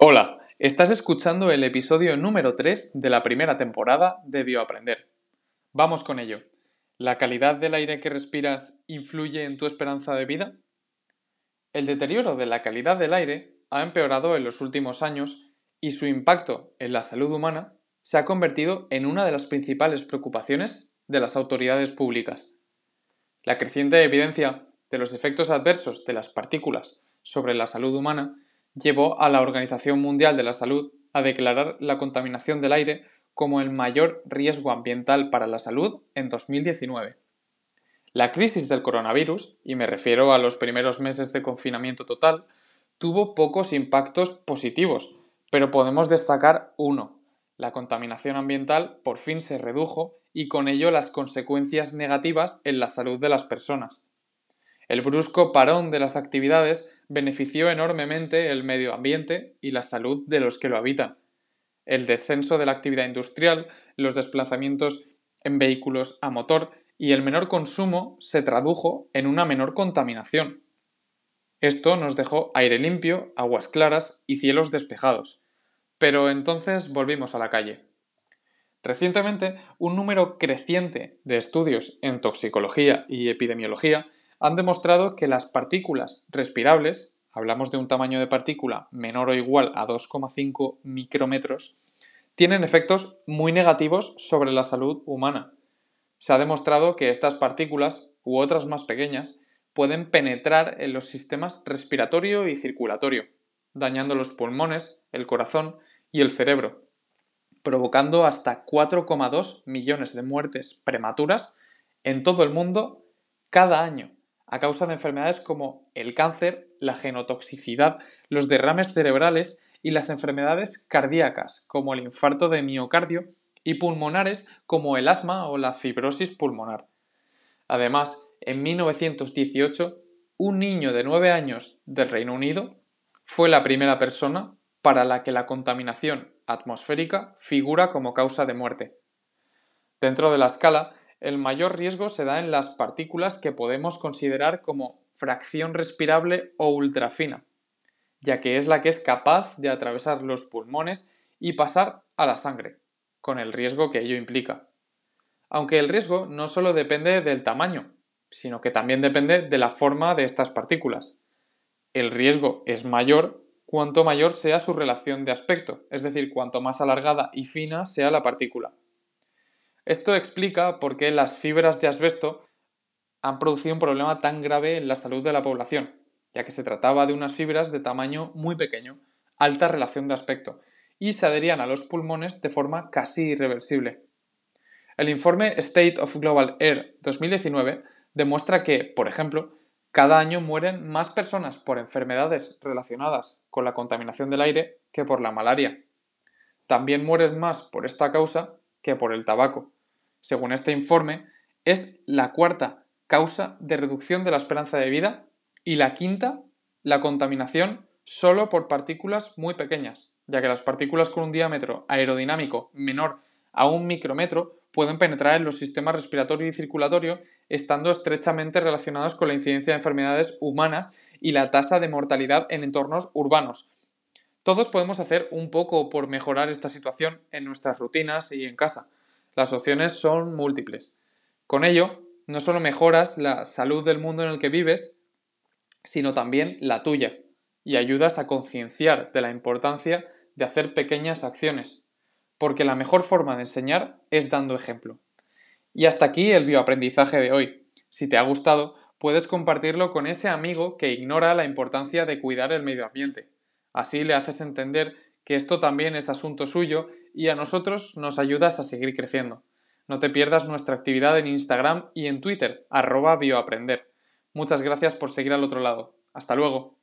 Hola, estás escuchando el episodio número 3 de la primera temporada de Bioaprender. Vamos con ello. ¿La calidad del aire que respiras influye en tu esperanza de vida? El deterioro de la calidad del aire ha empeorado en los últimos años y su impacto en la salud humana se ha convertido en una de las principales preocupaciones de las autoridades públicas. La creciente evidencia de los efectos adversos de las partículas sobre la salud humana llevó a la Organización Mundial de la Salud a declarar la contaminación del aire como el mayor riesgo ambiental para la salud en 2019. La crisis del coronavirus, y me refiero a los primeros meses de confinamiento total, tuvo pocos impactos positivos, pero podemos destacar uno. La contaminación ambiental por fin se redujo y con ello las consecuencias negativas en la salud de las personas. El brusco parón de las actividades benefició enormemente el medio ambiente y la salud de los que lo habitan. El descenso de la actividad industrial, los desplazamientos en vehículos a motor y el menor consumo se tradujo en una menor contaminación. Esto nos dejó aire limpio, aguas claras y cielos despejados. Pero entonces volvimos a la calle. Recientemente, un número creciente de estudios en toxicología y epidemiología han demostrado que las partículas respirables, hablamos de un tamaño de partícula menor o igual a 2,5 micrómetros, tienen efectos muy negativos sobre la salud humana. Se ha demostrado que estas partículas, u otras más pequeñas, pueden penetrar en los sistemas respiratorio y circulatorio, dañando los pulmones, el corazón y el cerebro, provocando hasta 4,2 millones de muertes prematuras en todo el mundo cada año a causa de enfermedades como el cáncer, la genotoxicidad, los derrames cerebrales y las enfermedades cardíacas, como el infarto de miocardio, y pulmonares como el asma o la fibrosis pulmonar. Además, en 1918, un niño de 9 años del Reino Unido fue la primera persona para la que la contaminación atmosférica figura como causa de muerte. Dentro de la escala, el mayor riesgo se da en las partículas que podemos considerar como fracción respirable o ultrafina, ya que es la que es capaz de atravesar los pulmones y pasar a la sangre, con el riesgo que ello implica. Aunque el riesgo no solo depende del tamaño, sino que también depende de la forma de estas partículas. El riesgo es mayor cuanto mayor sea su relación de aspecto, es decir, cuanto más alargada y fina sea la partícula. Esto explica por qué las fibras de asbesto han producido un problema tan grave en la salud de la población, ya que se trataba de unas fibras de tamaño muy pequeño, alta relación de aspecto, y se adherían a los pulmones de forma casi irreversible. El informe State of Global Air 2019 demuestra que, por ejemplo, cada año mueren más personas por enfermedades relacionadas con la contaminación del aire que por la malaria. También mueren más por esta causa que por el tabaco según este informe, es la cuarta causa de reducción de la esperanza de vida y la quinta, la contaminación solo por partículas muy pequeñas, ya que las partículas con un diámetro aerodinámico menor a un micrómetro pueden penetrar en los sistemas respiratorio y circulatorio, estando estrechamente relacionados con la incidencia de enfermedades humanas y la tasa de mortalidad en entornos urbanos. Todos podemos hacer un poco por mejorar esta situación en nuestras rutinas y en casa. Las opciones son múltiples. Con ello, no solo mejoras la salud del mundo en el que vives, sino también la tuya, y ayudas a concienciar de la importancia de hacer pequeñas acciones, porque la mejor forma de enseñar es dando ejemplo. Y hasta aquí el bioaprendizaje de hoy. Si te ha gustado, puedes compartirlo con ese amigo que ignora la importancia de cuidar el medio ambiente. Así le haces entender que esto también es asunto suyo y a nosotros nos ayudas a seguir creciendo. No te pierdas nuestra actividad en Instagram y en Twitter, arroba bioaprender. Muchas gracias por seguir al otro lado. Hasta luego.